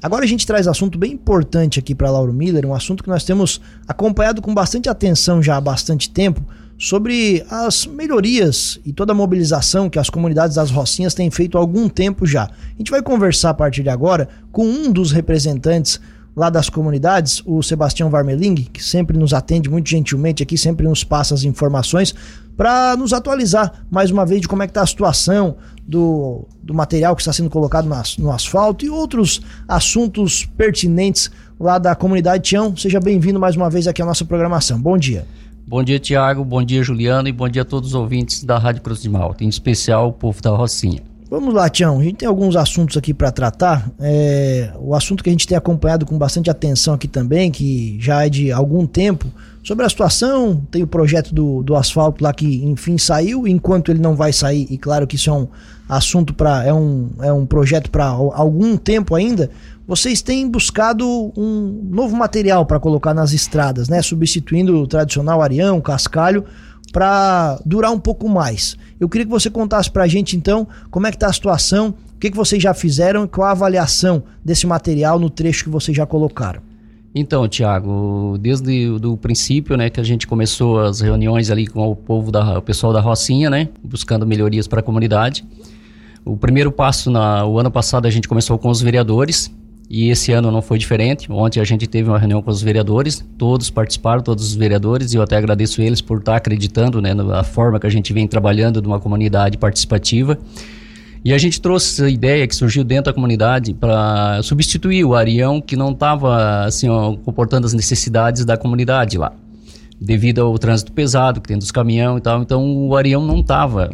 Agora a gente traz assunto bem importante aqui para Lauro Miller, um assunto que nós temos acompanhado com bastante atenção já há bastante tempo, sobre as melhorias e toda a mobilização que as comunidades das Rocinhas têm feito há algum tempo já. A gente vai conversar a partir de agora com um dos representantes lá das comunidades, o Sebastião Varmeling, que sempre nos atende muito gentilmente aqui, sempre nos passa as informações para nos atualizar mais uma vez de como é que está a situação do, do material que está sendo colocado no asfalto e outros assuntos pertinentes lá da comunidade Tião. Seja bem-vindo mais uma vez aqui à nossa programação. Bom dia. Bom dia, Tiago. Bom dia, Juliano. E bom dia a todos os ouvintes da Rádio Cruz de Malta, em especial o povo da Rocinha. Vamos lá, Tião. A gente tem alguns assuntos aqui para tratar. É, o assunto que a gente tem acompanhado com bastante atenção aqui também, que já é de algum tempo, sobre a situação. Tem o projeto do, do asfalto lá que, enfim, saiu. Enquanto ele não vai sair, e claro que isso é um assunto para. É um, é um projeto para algum tempo ainda vocês têm buscado um novo material para colocar nas estradas, né? Substituindo o tradicional arião, cascalho, para durar um pouco mais. Eu queria que você contasse para a gente então como é que está a situação, o que, que vocês já fizeram e qual a avaliação desse material no trecho que vocês já colocaram. Então, Tiago, desde o princípio, né, que a gente começou as reuniões ali com o povo da, o pessoal da Rocinha, né, buscando melhorias para a comunidade. O primeiro passo, na, o ano passado a gente começou com os vereadores, e esse ano não foi diferente. Ontem a gente teve uma reunião com os vereadores, todos participaram, todos os vereadores, e eu até agradeço eles por estar acreditando né, na forma que a gente vem trabalhando numa comunidade participativa. E a gente trouxe essa ideia que surgiu dentro da comunidade para substituir o Arião que não estava assim, comportando as necessidades da comunidade lá, devido ao trânsito pesado que tem dos caminhões e tal. Então o Arião não estava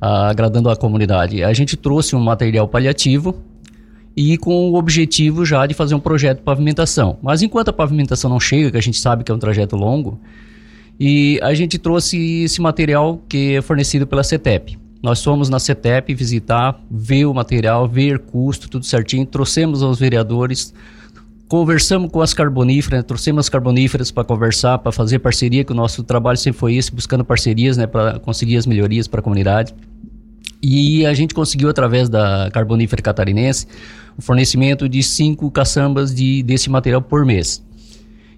agradando a comunidade. A gente trouxe um material paliativo e com o objetivo já de fazer um projeto de pavimentação. Mas enquanto a pavimentação não chega, que a gente sabe que é um trajeto longo, e a gente trouxe esse material que é fornecido pela CETEP. Nós fomos na CETEP visitar, ver o material, ver custo, tudo certinho, trouxemos aos vereadores, conversamos com as carboníferas, trouxemos as carboníferas para conversar, para fazer parceria, que o nosso trabalho sempre foi esse, buscando parcerias né, para conseguir as melhorias para a comunidade. E a gente conseguiu, através da Carbonífera Catarinense, o fornecimento de cinco caçambas de, desse material por mês.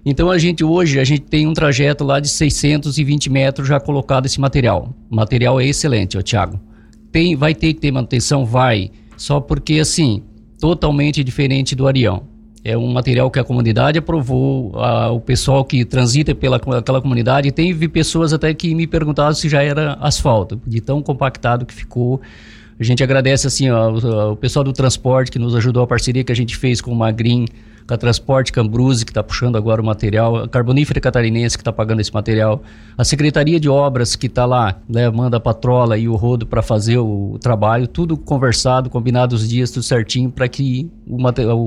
Então a gente hoje a gente tem um trajeto lá de 620 metros já colocado esse material. O material é excelente, ó, Thiago. Tem, vai ter que ter manutenção, vai. Só porque assim totalmente diferente do Arião. É um material que a comunidade aprovou, a, o pessoal que transita pela aquela comunidade. Teve pessoas até que me perguntaram se já era asfalto, de tão compactado que ficou. A gente agradece assim ó, o pessoal do transporte que nos ajudou a parceria que a gente fez com o Magrin com a Transporte Cambruse, que está puxando agora o material, a Carbonífera Catarinense, que está pagando esse material, a Secretaria de Obras, que está lá, né, manda a patrola e o rodo para fazer o trabalho, tudo conversado, combinado os dias, tudo certinho, para que o,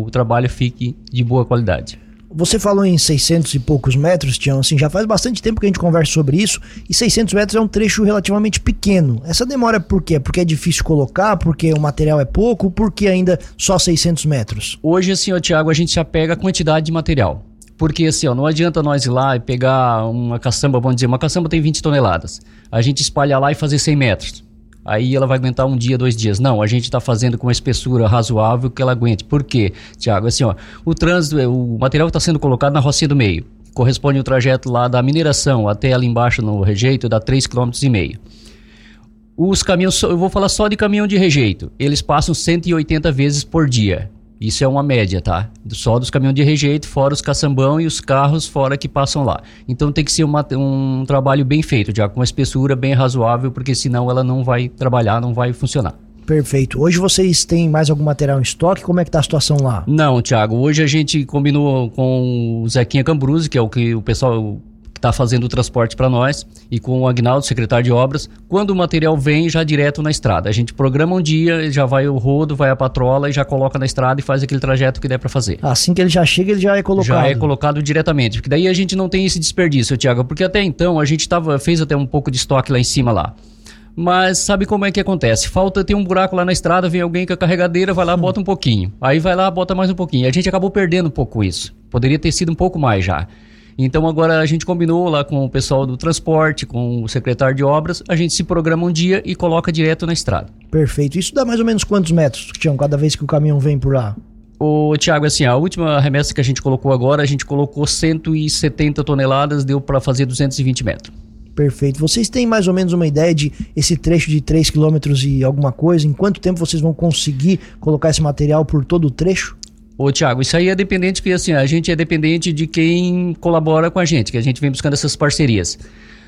o trabalho fique de boa qualidade. Você falou em 600 e poucos metros, Tião, assim, já faz bastante tempo que a gente conversa sobre isso, e 600 metros é um trecho relativamente pequeno. Essa demora por quê? Porque é difícil colocar, porque o material é pouco, porque ainda só 600 metros? Hoje, assim, ó, Tiago, a gente já pega a quantidade de material. Porque assim, ó, não adianta nós ir lá e pegar uma caçamba, vamos dizer, uma caçamba tem 20 toneladas. A gente espalha lá e fazer 100 metros aí ela vai aguentar um dia, dois dias. Não, a gente está fazendo com uma espessura razoável que ela aguente. Por quê, Tiago? Assim, ó, o trânsito, o material está sendo colocado na rocinha do meio. Corresponde o trajeto lá da mineração até ali embaixo no rejeito, dá 3,5 km. Os caminhões, eu vou falar só de caminhão de rejeito. Eles passam 180 vezes por dia. Isso é uma média, tá? Só dos caminhões de rejeito, fora os caçambão e os carros fora que passam lá. Então tem que ser uma, um trabalho bem feito, já com uma espessura bem razoável, porque senão ela não vai trabalhar, não vai funcionar. Perfeito. Hoje vocês têm mais algum material em estoque? Como é que tá a situação lá? Não, Thiago. Hoje a gente combinou com o Zequinha Cambruzzi, que é o que o pessoal está fazendo o transporte para nós, e com o Agnaldo, secretário de obras, quando o material vem já direto na estrada. A gente programa um dia, já vai o rodo, vai a patrola e já coloca na estrada e faz aquele trajeto que der para fazer. Assim que ele já chega, ele já é colocado. Já é colocado diretamente, porque daí a gente não tem esse desperdício, Tiago, porque até então a gente tava, fez até um pouco de estoque lá em cima lá. Mas sabe como é que acontece? Falta ter um buraco lá na estrada, vem alguém com a carregadeira, vai lá, bota um pouquinho. Aí vai lá, bota mais um pouquinho. A gente acabou perdendo um pouco isso. Poderia ter sido um pouco mais já. Então agora a gente combinou lá com o pessoal do transporte, com o secretário de obras, a gente se programa um dia e coloca direto na estrada. Perfeito. Isso dá mais ou menos quantos metros, Tião, cada vez que o caminhão vem por lá? O Tiago, assim, a última remessa que a gente colocou agora, a gente colocou 170 toneladas, deu para fazer 220 metros. Perfeito. Vocês têm mais ou menos uma ideia de esse trecho de 3 km e alguma coisa? Em quanto tempo vocês vão conseguir colocar esse material por todo o trecho? Ô, Tiago, isso aí é dependente, porque assim, a gente é dependente de quem colabora com a gente, que a gente vem buscando essas parcerias.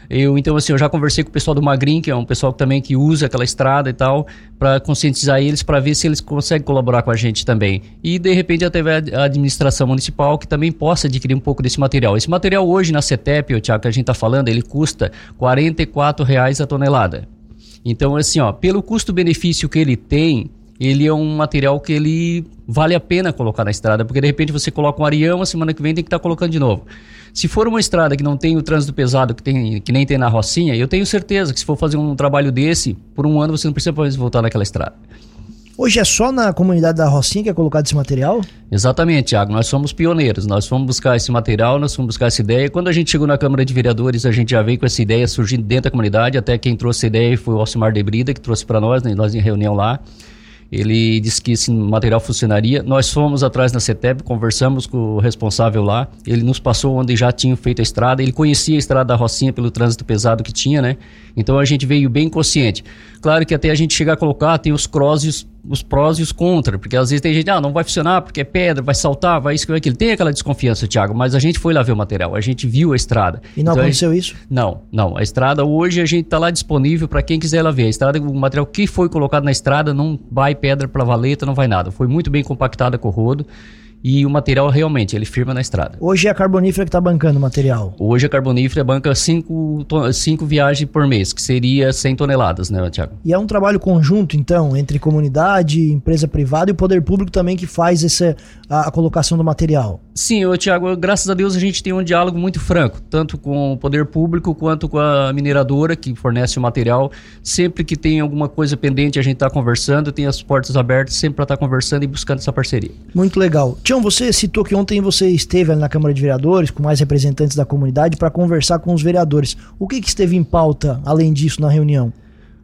Eu, então, assim, eu já conversei com o pessoal do Magrin, que é um pessoal também que usa aquela estrada e tal, para conscientizar eles, para ver se eles conseguem colaborar com a gente também. E, de repente, até a administração municipal que também possa adquirir um pouco desse material. Esse material hoje na CETEP, o Tiago, que a gente está falando, ele custa R$ reais a tonelada. Então, assim, ó, pelo custo-benefício que ele tem, ele é um material que ele vale a pena colocar na estrada, porque de repente você coloca um arião, a semana que vem tem que estar tá colocando de novo. Se for uma estrada que não tem o trânsito pesado que, tem, que nem tem na Rocinha, eu tenho certeza que se for fazer um trabalho desse, por um ano você não precisa mais voltar naquela estrada. Hoje é só na comunidade da Rocinha que é colocado esse material? Exatamente, Thiago. Nós somos pioneiros. Nós fomos buscar esse material, nós fomos buscar essa ideia. Quando a gente chegou na Câmara de Vereadores, a gente já veio com essa ideia surgindo dentro da comunidade. Até quem trouxe a ideia foi o Alcimar de Brida, que trouxe para nós, né? nós em reunião lá. Ele disse que esse material funcionaria. Nós fomos atrás na CETEP, conversamos com o responsável lá. Ele nos passou onde já tinham feito a estrada. Ele conhecia a estrada da Rocinha pelo trânsito pesado que tinha, né? Então a gente veio bem consciente. Claro que até a gente chegar a colocar, tem os crosses os prós e os contra, porque às vezes tem gente, ah, não vai funcionar porque é pedra, vai saltar, vai isso, vai aquilo. Tem aquela desconfiança, Thiago, mas a gente foi lá ver o material, a gente viu a estrada. E não então, aconteceu gente, isso? Não, não. A estrada hoje a gente está lá disponível para quem quiser lá ver. A estrada, o material que foi colocado na estrada não vai pedra para valeta, não vai nada. Foi muito bem compactada com o rodo e o material realmente, ele firma na estrada. Hoje é a carbonífera que está bancando o material? Hoje a carbonífera banca 5 cinco viagens por mês, que seria 100 toneladas, né, Tiago? E é um trabalho conjunto, então, entre comunidade, empresa privada e o poder público também que faz essa, a, a colocação do material? Sim, Tiago, graças a Deus a gente tem um diálogo muito franco, tanto com o poder público quanto com a mineradora que fornece o material. Sempre que tem alguma coisa pendente, a gente está conversando, tem as portas abertas sempre para estar tá conversando e buscando essa parceria. Muito legal. Tião, você citou que ontem você esteve ali na Câmara de Vereadores com mais representantes da comunidade para conversar com os vereadores. O que, que esteve em pauta, além disso, na reunião?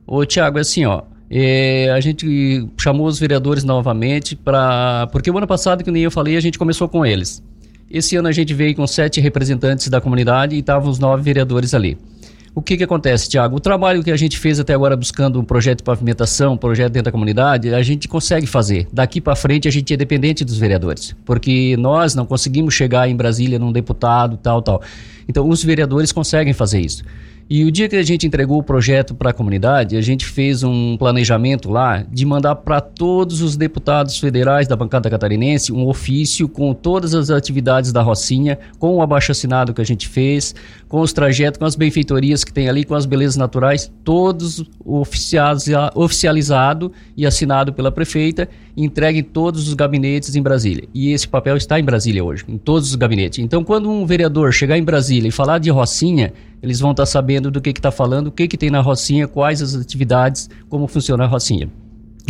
Ô, Tiago, é assim, ó, é, a gente chamou os vereadores novamente para. Porque o ano passado, que nem eu falei, a gente começou com eles. Esse ano a gente veio com sete representantes da comunidade e estavam os nove vereadores ali. O que, que acontece, Tiago? O trabalho que a gente fez até agora buscando um projeto de pavimentação, um projeto dentro da comunidade, a gente consegue fazer. Daqui para frente a gente é dependente dos vereadores, porque nós não conseguimos chegar em Brasília num deputado, tal, tal. Então os vereadores conseguem fazer isso. E o dia que a gente entregou o projeto para a comunidade, a gente fez um planejamento lá de mandar para todos os deputados federais da bancada catarinense um ofício com todas as atividades da Rocinha, com o abaixo-assinado que a gente fez, com os trajetos, com as benfeitorias que tem ali, com as belezas naturais, todos oficializado e assinado pela prefeita, entregue em todos os gabinetes em Brasília. E esse papel está em Brasília hoje, em todos os gabinetes. Então, quando um vereador chegar em Brasília e falar de Rocinha, eles vão estar sabendo do que está falando, o que, que tem na Rocinha, quais as atividades, como funciona a Rocinha.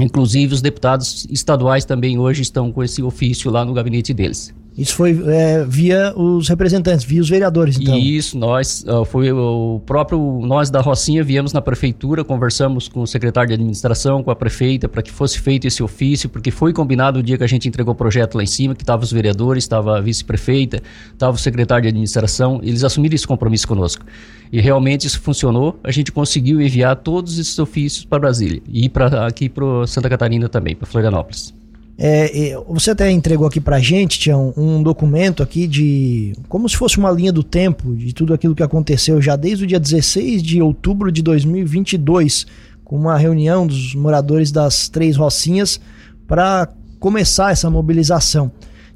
Inclusive, os deputados estaduais também hoje estão com esse ofício lá no gabinete deles. Isso foi é, via os representantes, via os vereadores, então. Isso, nós, foi o próprio, nós da Rocinha viemos na prefeitura, conversamos com o secretário de administração, com a prefeita, para que fosse feito esse ofício, porque foi combinado o dia que a gente entregou o projeto lá em cima, que estavam os vereadores, estava a vice-prefeita, estava o secretário de administração, eles assumiram esse compromisso conosco. E realmente isso funcionou, a gente conseguiu enviar todos esses ofícios para Brasília e para aqui para Santa Catarina também, para Florianópolis. É, você até entregou aqui pra gente, Tião, um documento aqui de. como se fosse uma linha do tempo de tudo aquilo que aconteceu já desde o dia 16 de outubro de 2022, com uma reunião dos moradores das três Rocinhas para começar essa mobilização.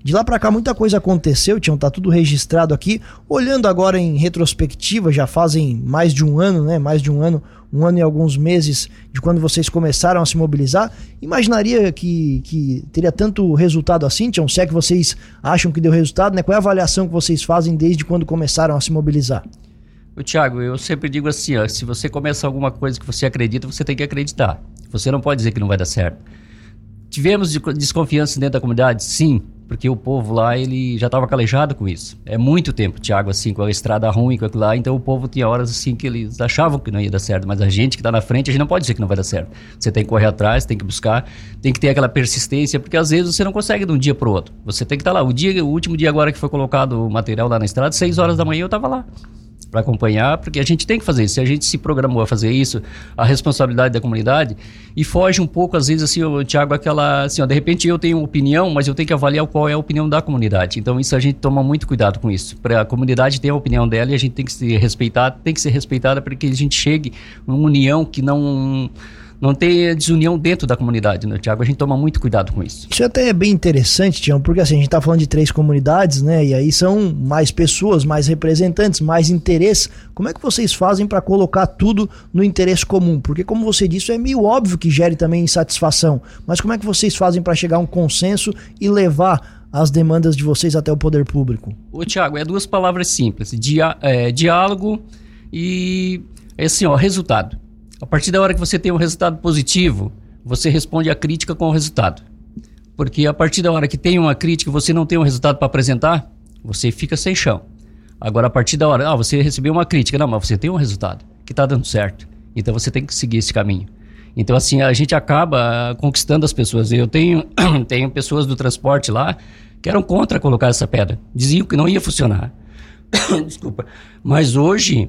De lá para cá muita coisa aconteceu, Tião, tá tudo registrado aqui. Olhando agora em retrospectiva, já fazem mais de um ano, né? Mais de um ano um ano e alguns meses de quando vocês começaram a se mobilizar, imaginaria que, que teria tanto resultado assim, Tião? Se é que vocês acham que deu resultado, né? Qual é a avaliação que vocês fazem desde quando começaram a se mobilizar? O Thiago, eu sempre digo assim, ó, se você começa alguma coisa que você acredita, você tem que acreditar. Você não pode dizer que não vai dar certo. Tivemos desconfiança dentro da comunidade? Sim. Porque o povo lá ele já estava calejado com isso. É muito tempo, Tiago, assim, com a estrada ruim, com aquilo lá. Então o povo tinha horas assim que eles achavam que não ia dar certo, mas a gente que está na frente, a gente não pode dizer que não vai dar certo. Você tem que correr atrás, tem que buscar, tem que ter aquela persistência, porque às vezes você não consegue de um dia para o outro. Você tem que estar tá lá. O dia, o último dia agora que foi colocado o material lá na estrada, seis horas da manhã eu estava lá para acompanhar, porque a gente tem que fazer isso. Se a gente se programou a fazer isso, a responsabilidade da comunidade, e foge um pouco, às vezes, assim, o Tiago, aquela, assim, ó, de repente eu tenho opinião, mas eu tenho que avaliar qual é a opinião da comunidade. Então, isso a gente toma muito cuidado com isso. Para a comunidade ter a opinião dela e a gente tem que se respeitar, tem que ser respeitada para que a gente chegue numa união que não não ter desunião dentro da comunidade, né, Tiago? A gente toma muito cuidado com isso. Isso até é bem interessante, Tiago, porque assim, a gente está falando de três comunidades, né? E aí são mais pessoas, mais representantes, mais interesses. Como é que vocês fazem para colocar tudo no interesse comum? Porque, como você disse, é meio óbvio que gere também insatisfação. Mas como é que vocês fazem para chegar a um consenso e levar as demandas de vocês até o poder público? Ô, Tiago, é duas palavras simples: Dia, é, diálogo e, é assim, ó, resultado. A partir da hora que você tem um resultado positivo, você responde a crítica com o resultado. Porque a partir da hora que tem uma crítica você não tem um resultado para apresentar, você fica sem chão. Agora, a partir da hora, ah, você recebeu uma crítica, não, mas você tem um resultado que está dando certo. Então você tem que seguir esse caminho. Então, assim, a gente acaba conquistando as pessoas. Eu tenho, tenho pessoas do transporte lá que eram contra colocar essa pedra. Diziam que não ia funcionar. Desculpa. Mas hoje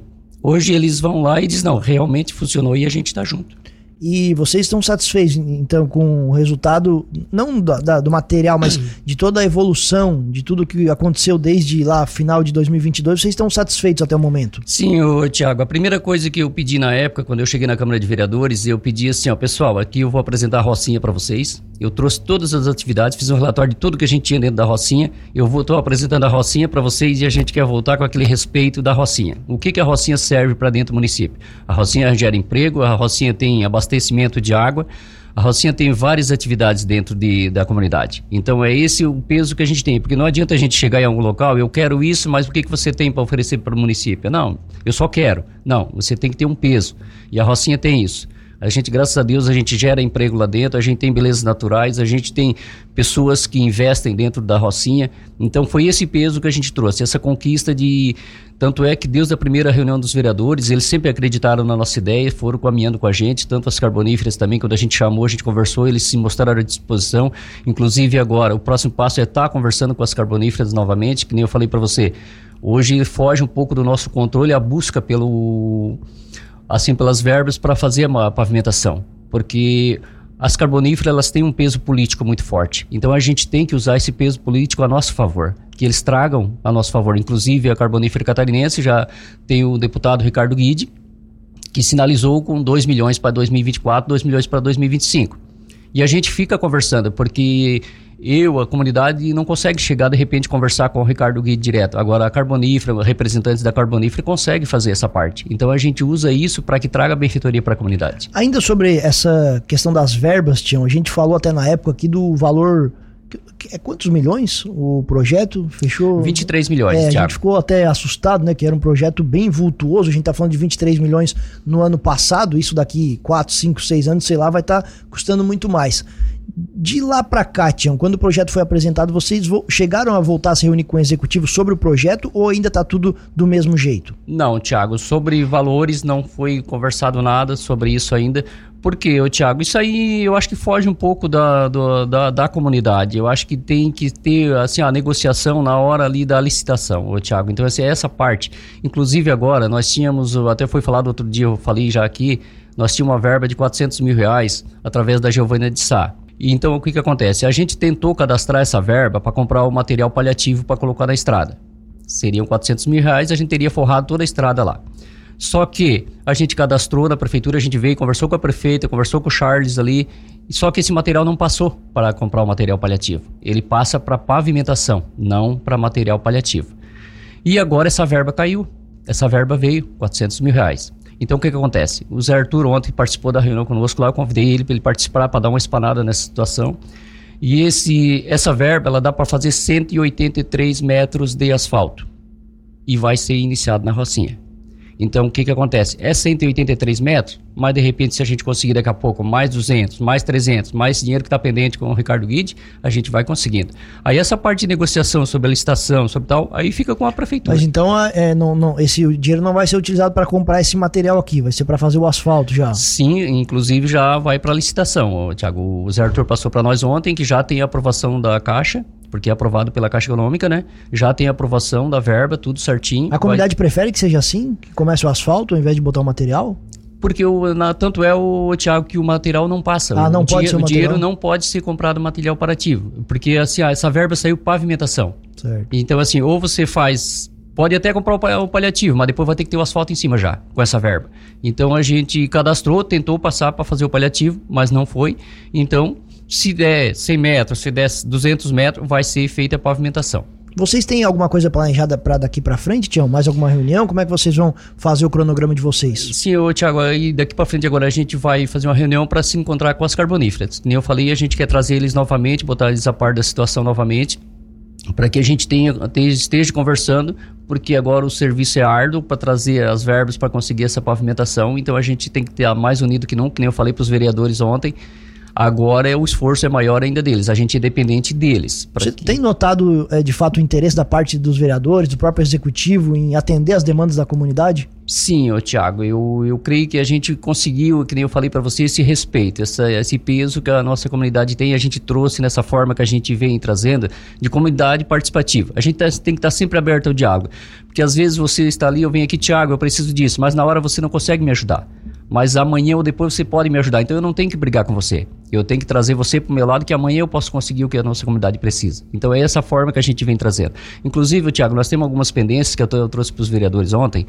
Hoje eles vão lá e dizem, não, realmente funcionou e a gente está junto. E vocês estão satisfeitos, então, com o resultado, não da, da, do material, mas de toda a evolução, de tudo que aconteceu desde lá, final de 2022, vocês estão satisfeitos até o momento? Sim, Tiago. A primeira coisa que eu pedi na época, quando eu cheguei na Câmara de Vereadores, eu pedi assim, ó, pessoal, aqui eu vou apresentar a Rocinha para vocês. Eu trouxe todas as atividades, fiz um relatório de tudo que a gente tinha dentro da Rocinha. Eu estou apresentando a Rocinha para vocês e a gente quer voltar com aquele respeito da Rocinha. O que, que a Rocinha serve para dentro do município? A Rocinha gera emprego, a Rocinha tem abastecimento de água, a Rocinha tem várias atividades dentro de, da comunidade. Então é esse o peso que a gente tem, porque não adianta a gente chegar em algum local, eu quero isso, mas o que, que você tem para oferecer para o município? Não, eu só quero. Não, você tem que ter um peso. E a Rocinha tem isso. A gente, graças a Deus, a gente gera emprego lá dentro, a gente tem belezas naturais, a gente tem pessoas que investem dentro da Rocinha. Então foi esse peso que a gente trouxe, essa conquista de. Tanto é que Deus da primeira reunião dos vereadores, eles sempre acreditaram na nossa ideia, foram caminhando com a gente, tanto as carboníferas também, quando a gente chamou, a gente conversou, eles se mostraram à disposição. Inclusive agora, o próximo passo é estar conversando com as carboníferas novamente, que nem eu falei para você. Hoje foge um pouco do nosso controle a busca pelo assim pelas verbas para fazer a pavimentação, porque as carboníferas elas têm um peso político muito forte. Então a gente tem que usar esse peso político a nosso favor, que eles tragam a nosso favor. Inclusive a carbonífera catarinense já tem o deputado Ricardo Guide, que sinalizou com 2 milhões para 2024, 2 milhões para 2025. E a gente fica conversando, porque eu, a comunidade, não consegue chegar de repente conversar com o Ricardo Gui direto. Agora, a Carbonífera, representantes da Carbonífera, conseguem fazer essa parte. Então, a gente usa isso para que traga benfeitoria para a comunidade. Ainda sobre essa questão das verbas, Tião, a gente falou até na época aqui do valor é quantos milhões o projeto? Fechou? 23 milhões, é, A gente ficou até assustado, né? Que era um projeto bem vultuoso. A gente tá falando de 23 milhões no ano passado. Isso daqui 4, 5, 6 anos, sei lá, vai estar tá custando muito mais. De lá para cá, Tião, quando o projeto foi apresentado, vocês chegaram a voltar a se reunir com o executivo sobre o projeto ou ainda está tudo do mesmo jeito? Não, Tiago, sobre valores não foi conversado nada sobre isso ainda. Por quê, Tiago? Isso aí eu acho que foge um pouco da, do, da, da, comunidade. Eu acho que tem que ter assim, a negociação na hora ali da licitação, Tiago. Então, assim, essa parte. Inclusive agora, nós tínhamos, até foi falado outro dia, eu falei já aqui, nós tínhamos uma verba de 400 mil reais através da Giovânia de Sá. Então, o que, que acontece? A gente tentou cadastrar essa verba para comprar o material paliativo para colocar na estrada. Seriam 400 mil reais, a gente teria forrado toda a estrada lá. Só que a gente cadastrou na prefeitura, a gente veio, conversou com a prefeita, conversou com o Charles ali, só que esse material não passou para comprar o material paliativo. Ele passa para pavimentação, não para material paliativo. E agora essa verba caiu. Essa verba veio, 400 mil reais. Então o que, que acontece? O Zé Arthur ontem participou da reunião conosco lá, eu convidei ele para ele participar, para dar uma espanada nessa situação. E esse, essa verba ela dá para fazer 183 metros de asfalto e vai ser iniciado na Rocinha. Então, o que que acontece? É 183 metros, mas de repente, se a gente conseguir daqui a pouco mais 200, mais 300, mais dinheiro que está pendente com o Ricardo Guide, a gente vai conseguindo. Aí essa parte de negociação sobre a licitação, sobre tal, aí fica com a prefeitura. Mas então, é, não, não, esse dinheiro não vai ser utilizado para comprar esse material aqui, vai ser para fazer o asfalto já? Sim, inclusive já vai para licitação. Tiago, o Zé Arthur passou para nós ontem que já tem a aprovação da Caixa, porque é aprovado pela Caixa Econômica, né? Já tem a aprovação da verba, tudo certinho. A comunidade vai... prefere que seja assim? Que comece o asfalto ao invés de botar o material? Porque o, na, tanto é o Tiago que o material não passa. Ah, não o pode ser o, o dinheiro não pode ser comprado material parativo. Porque assim, ah, essa verba saiu pavimentação. Certo. Então, assim, ou você faz. Pode até comprar o paliativo, mas depois vai ter que ter o asfalto em cima já, com essa verba. Então a gente cadastrou, tentou passar para fazer o paliativo, mas não foi. Então se der 100 metros, se der 200 metros, vai ser feita a pavimentação. Vocês têm alguma coisa planejada para daqui para frente, Tião? Mais alguma reunião? Como é que vocês vão fazer o cronograma de vocês? Sim, Tiago, aí daqui para frente agora a gente vai fazer uma reunião para se encontrar com as carboníferas. Como eu falei, a gente quer trazer eles novamente, botar eles a par da situação novamente, para que a gente tenha, esteja conversando, porque agora o serviço é árduo para trazer as verbas para conseguir essa pavimentação, então a gente tem que ter mais unido que nunca, que nem eu falei para os vereadores ontem, Agora é, o esforço é maior ainda deles, a gente é dependente deles. Você que... tem notado é, de fato o interesse da parte dos vereadores, do próprio executivo em atender as demandas da comunidade? Sim, ô, Tiago, eu, eu creio que a gente conseguiu, que nem eu falei para você, esse respeito, essa, esse peso que a nossa comunidade tem, a gente trouxe nessa forma que a gente vem trazendo de comunidade participativa. A gente tá, tem que estar tá sempre aberto ao diálogo, porque às vezes você está ali, eu venho aqui, Tiago, eu preciso disso, mas na hora você não consegue me ajudar mas amanhã ou depois você pode me ajudar. Então eu não tenho que brigar com você. Eu tenho que trazer você para o meu lado que amanhã eu posso conseguir o que a nossa comunidade precisa. Então é essa forma que a gente vem trazendo. Inclusive, Tiago, nós temos algumas pendências que eu, eu trouxe para os vereadores ontem,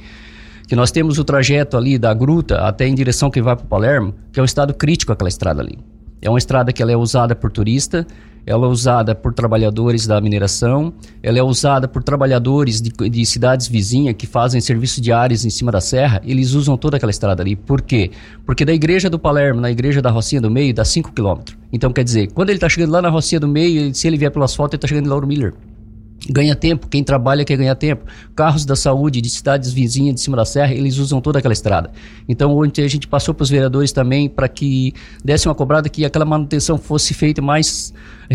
que nós temos o trajeto ali da gruta até em direção que vai para Palermo, que é um estado crítico aquela estrada ali. É uma estrada que ela é usada por turista, ela é usada por trabalhadores da mineração, ela é usada por trabalhadores de, de cidades vizinhas que fazem serviço de áreas em cima da serra, eles usam toda aquela estrada ali. Por quê? Porque da igreja do Palermo, na igreja da Rocinha do Meio, dá 5 quilômetros. Então, quer dizer, quando ele está chegando lá na Rocinha do Meio, se ele vier pelo asfalto, ele está chegando em Lauro Miller ganha tempo, quem trabalha quer ganhar tempo. Carros da saúde de cidades vizinhas de cima da serra, eles usam toda aquela estrada. Então, ontem a gente passou para os vereadores também para que desse uma cobrada que aquela manutenção fosse feita mais,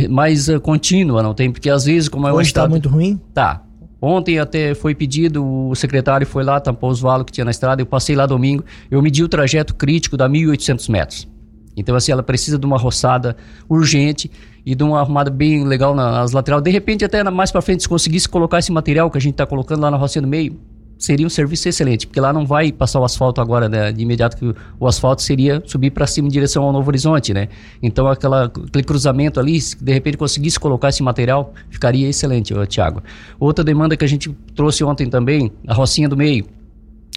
mais uh, contínua, não tem? Porque às vezes, como é Hoje está muito ruim? Tá. Ontem até foi pedido, o secretário foi lá, tampou os valos que tinha na estrada, eu passei lá domingo, eu medi o trajeto crítico da 1.800 metros. Então, assim, ela precisa de uma roçada urgente e de uma arrumada bem legal nas laterais. De repente, até mais para frente, se conseguisse colocar esse material que a gente está colocando lá na rocinha do meio, seria um serviço excelente, porque lá não vai passar o asfalto agora, né, de imediato que o, asfalto seria subir para cima em direção ao Novo Horizonte, né? Então aquela, aquele cruzamento ali, se de repente conseguisse colocar esse material, ficaria excelente, Tiago. Outra demanda que a gente trouxe ontem também, a Rocinha do Meio.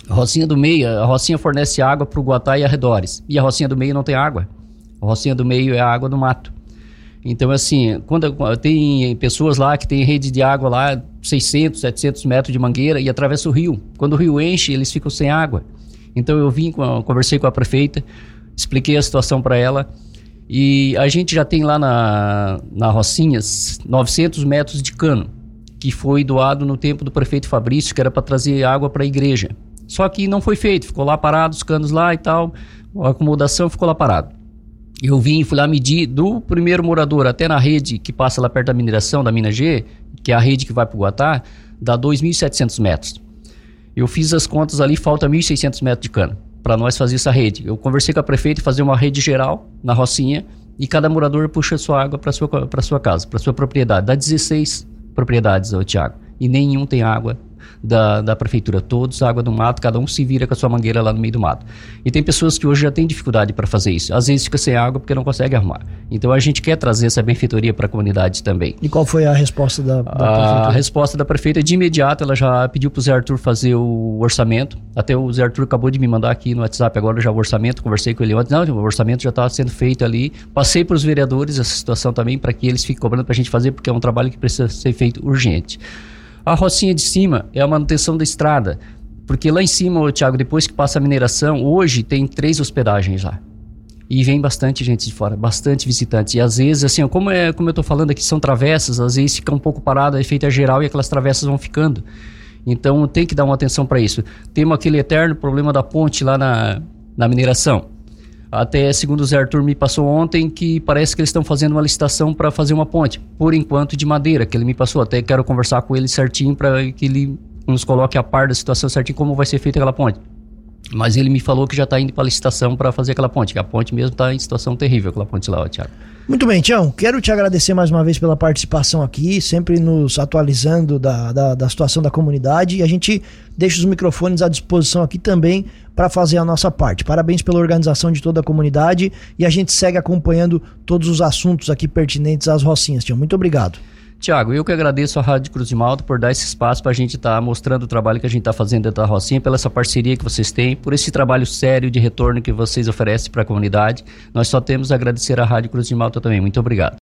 Rocinha do Meio, a Rocinha fornece água para o Guatá e arredores, e a Rocinha do Meio não tem água. A Rocinha do Meio é a água do mato. Então, assim, quando tem pessoas lá que tem rede de água lá, 600, 700 metros de mangueira e atravessa o rio. Quando o rio enche, eles ficam sem água. Então, eu vim, conversei com a prefeita, expliquei a situação para ela e a gente já tem lá na, na Rocinhas 900 metros de cano, que foi doado no tempo do prefeito Fabrício, que era para trazer água para a igreja. Só que não foi feito, ficou lá parado, os canos lá e tal, a acomodação ficou lá parado. Eu vim, fui lá medir do primeiro morador até na rede que passa lá perto da mineração, da mina G, que é a rede que vai para o Guatá, dá 2.700 metros. Eu fiz as contas ali, falta 1.600 metros de cano para nós fazer essa rede. Eu conversei com a prefeita fazer uma rede geral na Rocinha e cada morador puxa sua água para sua para sua casa, para sua propriedade. Dá 16 propriedades, Tiago, e nenhum tem água da, da prefeitura, todos água do mato, cada um se vira com a sua mangueira lá no meio do mato. E tem pessoas que hoje já têm dificuldade para fazer isso. Às vezes fica sem água porque não consegue arrumar. Então a gente quer trazer essa benfeitoria para a comunidade também. E qual foi a resposta da, da a, prefeitura? A resposta da prefeita de imediato, ela já pediu para o Zé Arthur fazer o orçamento. Até o Zé Arthur acabou de me mandar aqui no WhatsApp agora já o orçamento, conversei com ele ontem. Não, o orçamento já está sendo feito ali. Passei para os vereadores essa situação também para que eles fiquem cobrando para a gente fazer, porque é um trabalho que precisa ser feito urgente. A rocinha de cima é a manutenção da estrada. Porque lá em cima, Thiago, depois que passa a mineração, hoje tem três hospedagens lá. E vem bastante gente de fora, bastante visitantes. E às vezes, assim, como, é, como eu estou falando aqui, são travessas, às vezes fica um pouco parado, é feita geral e aquelas travessas vão ficando. Então tem que dar uma atenção para isso. Temos aquele eterno problema da ponte lá na, na mineração. Até, segundo o Zé Arthur me passou ontem, que parece que eles estão fazendo uma licitação para fazer uma ponte, por enquanto de madeira, que ele me passou. Até quero conversar com ele certinho para que ele nos coloque a par da situação certinho como vai ser feita aquela ponte. Mas ele me falou que já está indo para licitação para fazer aquela ponte, que a ponte mesmo está em situação terrível, aquela ponte lá, ó, Thiago. Muito bem, Tião. Quero te agradecer mais uma vez pela participação aqui, sempre nos atualizando da, da, da situação da comunidade. E a gente deixa os microfones à disposição aqui também para fazer a nossa parte. Parabéns pela organização de toda a comunidade e a gente segue acompanhando todos os assuntos aqui pertinentes às Rocinhas, Tião. Muito obrigado. Tiago, eu que agradeço a Rádio Cruz de Malta por dar esse espaço para a gente estar tá mostrando o trabalho que a gente está fazendo dentro da Rocinha, pela essa parceria que vocês têm, por esse trabalho sério de retorno que vocês oferecem para a comunidade. Nós só temos a agradecer à Rádio Cruz de Malta também. Muito obrigado.